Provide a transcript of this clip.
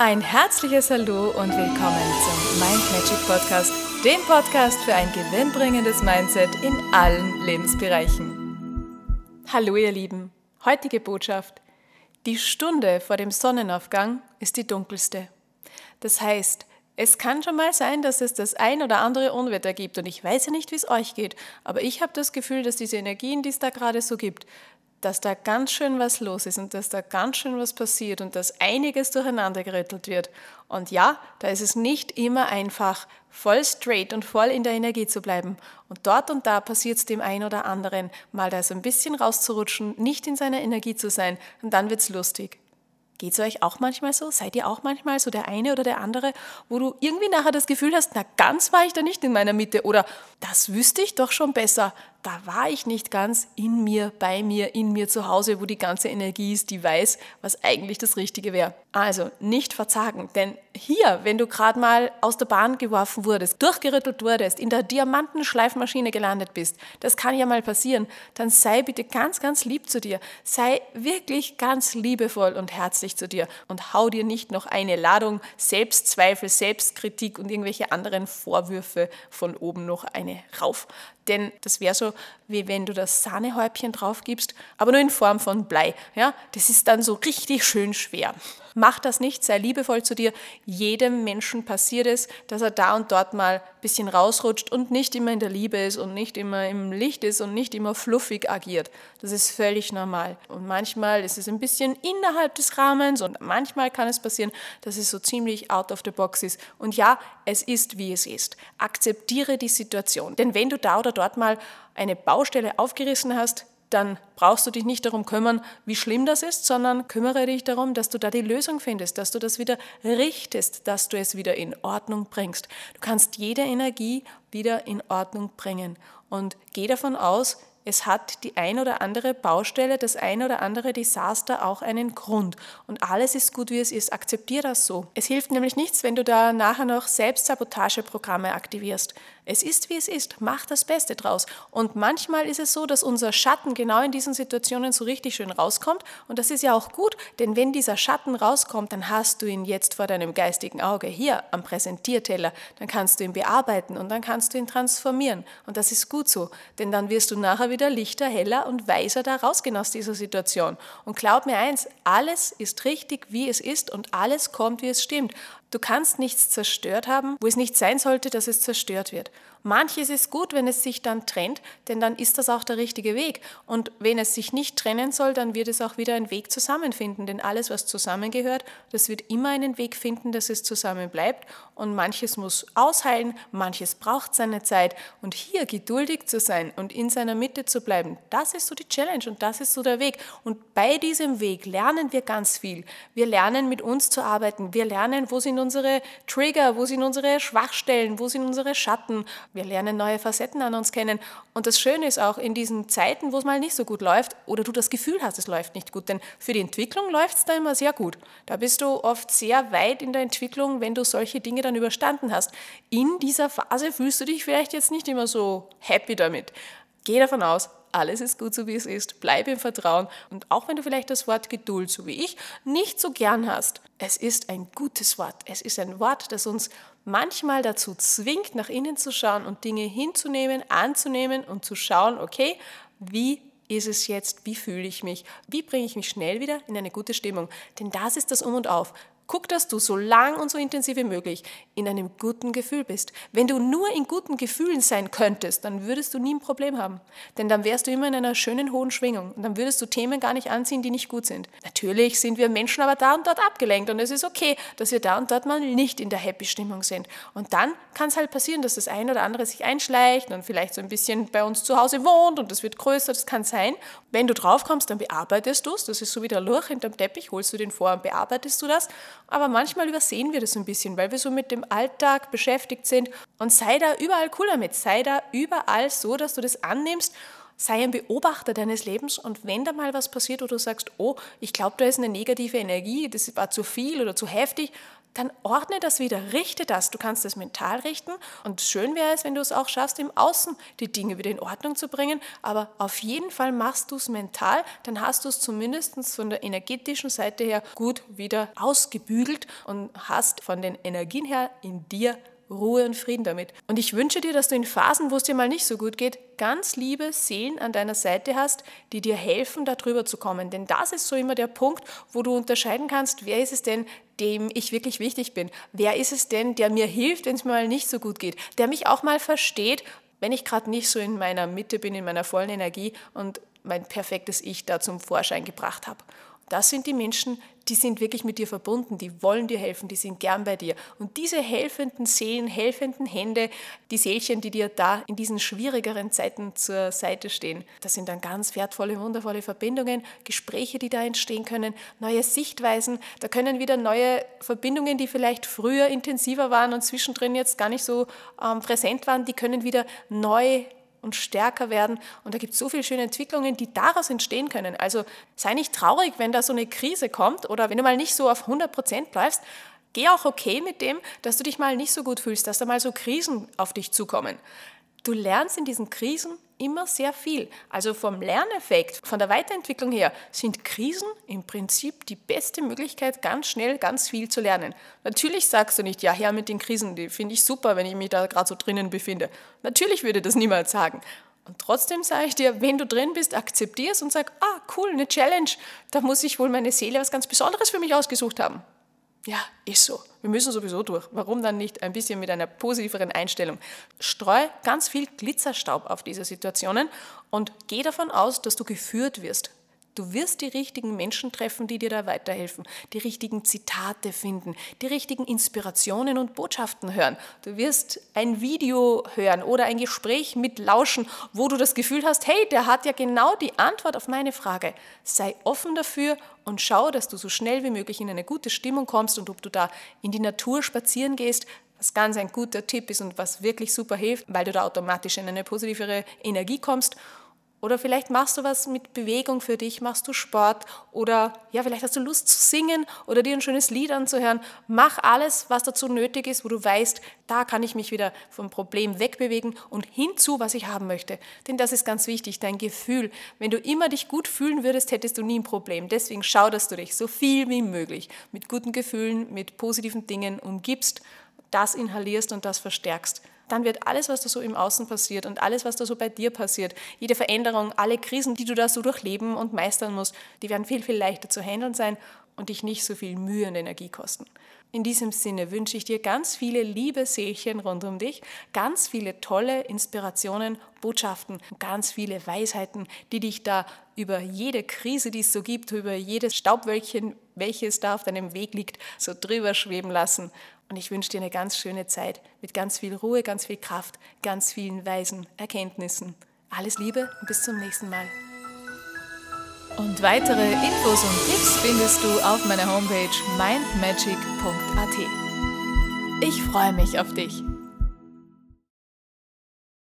Ein herzliches Hallo und willkommen zum Mind Magic Podcast, dem Podcast für ein gewinnbringendes Mindset in allen Lebensbereichen. Hallo ihr Lieben, heutige Botschaft. Die Stunde vor dem Sonnenaufgang ist die dunkelste. Das heißt, es kann schon mal sein, dass es das ein oder andere Unwetter gibt und ich weiß ja nicht, wie es euch geht, aber ich habe das Gefühl, dass diese Energien, die es da gerade so gibt, dass da ganz schön was los ist und dass da ganz schön was passiert und dass einiges durcheinander gerüttelt wird. Und ja, da ist es nicht immer einfach, voll straight und voll in der Energie zu bleiben. Und dort und da passiert es dem einen oder anderen, mal da so ein bisschen rauszurutschen, nicht in seiner Energie zu sein und dann wird es lustig. Geht es euch auch manchmal so? Seid ihr auch manchmal so der eine oder der andere, wo du irgendwie nachher das Gefühl hast, na ganz war ich da nicht in meiner Mitte oder das wüsste ich doch schon besser da war ich nicht ganz in mir, bei mir, in mir zu Hause, wo die ganze Energie ist, die weiß, was eigentlich das Richtige wäre. Also nicht verzagen, denn hier, wenn du gerade mal aus der Bahn geworfen wurdest, durchgerüttelt wurdest, in der Diamantenschleifmaschine gelandet bist, das kann ja mal passieren, dann sei bitte ganz, ganz lieb zu dir. Sei wirklich ganz liebevoll und herzlich zu dir und hau dir nicht noch eine Ladung Selbstzweifel, Selbstkritik und irgendwelche anderen Vorwürfe von oben noch eine rauf. Denn das wäre so, wie wenn du das Sahnehäubchen drauf gibst, aber nur in Form von Blei. Ja? Das ist dann so richtig schön schwer. Mach das nicht, sei liebevoll zu dir. Jedem Menschen passiert es, dass er da und dort mal ein bisschen rausrutscht und nicht immer in der Liebe ist und nicht immer im Licht ist und nicht immer fluffig agiert. Das ist völlig normal. Und manchmal ist es ein bisschen innerhalb des Rahmens und manchmal kann es passieren, dass es so ziemlich out of the box ist. Und ja, es ist, wie es ist. Akzeptiere die Situation. Denn wenn du da oder dort mal eine Baustelle aufgerissen hast, dann brauchst du dich nicht darum kümmern, wie schlimm das ist, sondern kümmere dich darum, dass du da die Lösung findest, dass du das wieder richtest, dass du es wieder in Ordnung bringst. Du kannst jede Energie wieder in Ordnung bringen und geh davon aus, es hat die ein oder andere Baustelle, das ein oder andere Desaster auch einen Grund. Und alles ist gut, wie es ist. Akzeptier das so. Es hilft nämlich nichts, wenn du da nachher noch Selbstsabotageprogramme aktivierst. Es ist, wie es ist. Mach das Beste draus. Und manchmal ist es so, dass unser Schatten genau in diesen Situationen so richtig schön rauskommt. Und das ist ja auch gut, denn wenn dieser Schatten rauskommt, dann hast du ihn jetzt vor deinem geistigen Auge hier am Präsentierteller. Dann kannst du ihn bearbeiten und dann kannst du ihn transformieren. Und das ist gut so, denn dann wirst du nachher wieder lichter, heller und weiser da rausgehen aus dieser Situation. Und glaub mir eins, alles ist richtig, wie es ist und alles kommt, wie es stimmt. Du kannst nichts zerstört haben, wo es nicht sein sollte, dass es zerstört wird. Manches ist gut, wenn es sich dann trennt, denn dann ist das auch der richtige Weg. Und wenn es sich nicht trennen soll, dann wird es auch wieder einen Weg zusammenfinden, denn alles, was zusammengehört, das wird immer einen Weg finden, dass es zusammen bleibt. Und manches muss ausheilen, manches braucht seine Zeit. Und hier geduldig zu sein und in seiner Mitte zu bleiben, das ist so die Challenge und das ist so der Weg. Und bei diesem Weg lernen wir ganz viel. Wir lernen mit uns zu arbeiten. Wir lernen, wo sind unsere Trigger, wo sind unsere Schwachstellen, wo sind unsere Schatten, wir lernen neue Facetten an uns kennen. Und das Schöne ist auch in diesen Zeiten, wo es mal nicht so gut läuft oder du das Gefühl hast, es läuft nicht gut, denn für die Entwicklung läuft es da immer sehr gut. Da bist du oft sehr weit in der Entwicklung, wenn du solche Dinge dann überstanden hast. In dieser Phase fühlst du dich vielleicht jetzt nicht immer so happy damit. Geh davon aus, alles ist gut so wie es ist, bleib im Vertrauen und auch wenn du vielleicht das Wort Geduld, so wie ich, nicht so gern hast, es ist ein gutes Wort. Es ist ein Wort, das uns manchmal dazu zwingt, nach innen zu schauen und Dinge hinzunehmen, anzunehmen und zu schauen, okay, wie ist es jetzt, wie fühle ich mich, wie bringe ich mich schnell wieder in eine gute Stimmung. Denn das ist das Um und Auf. Guck, dass du so lang und so intensiv wie möglich in einem guten Gefühl bist. Wenn du nur in guten Gefühlen sein könntest, dann würdest du nie ein Problem haben. Denn dann wärst du immer in einer schönen hohen Schwingung. Und dann würdest du Themen gar nicht anziehen, die nicht gut sind. Natürlich sind wir Menschen aber da und dort abgelenkt. Und es ist okay, dass wir da und dort mal nicht in der Happy-Stimmung sind. Und dann kann es halt passieren, dass das ein oder andere sich einschleicht und vielleicht so ein bisschen bei uns zu Hause wohnt und das wird größer. Das kann sein. Wenn du draufkommst, dann bearbeitest du es. Das ist so wie der Lurch hinterm Teppich. Holst du den vor und bearbeitest du das. Aber manchmal übersehen wir das ein bisschen, weil wir so mit dem Alltag beschäftigt sind. Und sei da überall cool damit. Sei da überall so, dass du das annimmst. Sei ein Beobachter deines Lebens und wenn da mal was passiert, wo du sagst, oh, ich glaube, da ist eine negative Energie, das war zu viel oder zu heftig, dann ordne das wieder, richte das. Du kannst es mental richten und schön wäre es, wenn du es auch schaffst, im Außen die Dinge wieder in Ordnung zu bringen. Aber auf jeden Fall machst du es mental, dann hast du es zumindest von der energetischen Seite her gut wieder ausgebügelt und hast von den Energien her in dir Ruhe und Frieden damit. Und ich wünsche dir, dass du in Phasen, wo es dir mal nicht so gut geht, ganz liebe Seelen an deiner Seite hast, die dir helfen, darüber zu kommen. Denn das ist so immer der Punkt, wo du unterscheiden kannst, wer ist es denn, dem ich wirklich wichtig bin? Wer ist es denn, der mir hilft, wenn es mir mal nicht so gut geht? Der mich auch mal versteht, wenn ich gerade nicht so in meiner Mitte bin, in meiner vollen Energie und mein perfektes Ich da zum Vorschein gebracht habe. Das sind die Menschen, die sind wirklich mit dir verbunden, die wollen dir helfen, die sind gern bei dir. Und diese helfenden Seelen, helfenden Hände, die Seelchen, die dir da in diesen schwierigeren Zeiten zur Seite stehen, das sind dann ganz wertvolle, wundervolle Verbindungen, Gespräche, die da entstehen können, neue Sichtweisen, da können wieder neue Verbindungen, die vielleicht früher intensiver waren und zwischendrin jetzt gar nicht so ähm, präsent waren, die können wieder neu und stärker werden. Und da gibt es so viele schöne Entwicklungen, die daraus entstehen können. Also sei nicht traurig, wenn da so eine Krise kommt oder wenn du mal nicht so auf 100 Prozent bleibst. Geh auch okay mit dem, dass du dich mal nicht so gut fühlst, dass da mal so Krisen auf dich zukommen. Du lernst in diesen Krisen immer sehr viel. Also vom Lerneffekt, von der Weiterentwicklung her sind Krisen im Prinzip die beste Möglichkeit, ganz schnell ganz viel zu lernen. Natürlich sagst du nicht, ja, her mit den Krisen, die finde ich super, wenn ich mich da gerade so drinnen befinde. Natürlich würde das niemand sagen. Und trotzdem sage ich dir, wenn du drin bist, akzeptier es und sag, ah, cool, eine Challenge, da muss ich wohl meine Seele was ganz Besonderes für mich ausgesucht haben. Ja, ist so. Wir müssen sowieso durch. Warum dann nicht ein bisschen mit einer positiveren Einstellung? Streu ganz viel Glitzerstaub auf diese Situationen und geh davon aus, dass du geführt wirst. Du wirst die richtigen Menschen treffen, die dir da weiterhelfen, die richtigen Zitate finden, die richtigen Inspirationen und Botschaften hören. Du wirst ein Video hören oder ein Gespräch mit lauschen, wo du das Gefühl hast, hey, der hat ja genau die Antwort auf meine Frage. Sei offen dafür und schau, dass du so schnell wie möglich in eine gute Stimmung kommst und ob du da in die Natur spazieren gehst, was ganz ein guter Tipp ist und was wirklich super hilft, weil du da automatisch in eine positivere Energie kommst oder vielleicht machst du was mit Bewegung für dich, machst du Sport oder ja, vielleicht hast du Lust zu singen oder dir ein schönes Lied anzuhören. Mach alles, was dazu nötig ist, wo du weißt, da kann ich mich wieder vom Problem wegbewegen und hinzu, was ich haben möchte. Denn das ist ganz wichtig, dein Gefühl. Wenn du immer dich gut fühlen würdest, hättest du nie ein Problem. Deswegen schau, dass du dich so viel wie möglich mit guten Gefühlen, mit positiven Dingen umgibst, das inhalierst und das verstärkst dann wird alles, was da so im Außen passiert und alles, was da so bei dir passiert, jede Veränderung, alle Krisen, die du da so durchleben und meistern musst, die werden viel, viel leichter zu handeln sein und dich nicht so viel Mühe und Energie kosten. In diesem Sinne wünsche ich dir ganz viele liebe Seelchen rund um dich, ganz viele tolle Inspirationen, Botschaften, ganz viele Weisheiten, die dich da über jede Krise, die es so gibt, über jedes Staubwölkchen, welches da auf deinem Weg liegt, so drüber schweben lassen und ich wünsche dir eine ganz schöne Zeit mit ganz viel Ruhe, ganz viel Kraft, ganz vielen weisen Erkenntnissen. Alles Liebe und bis zum nächsten Mal. Und weitere Infos und Tipps findest du auf meiner Homepage mindmagic.at. Ich freue mich auf dich.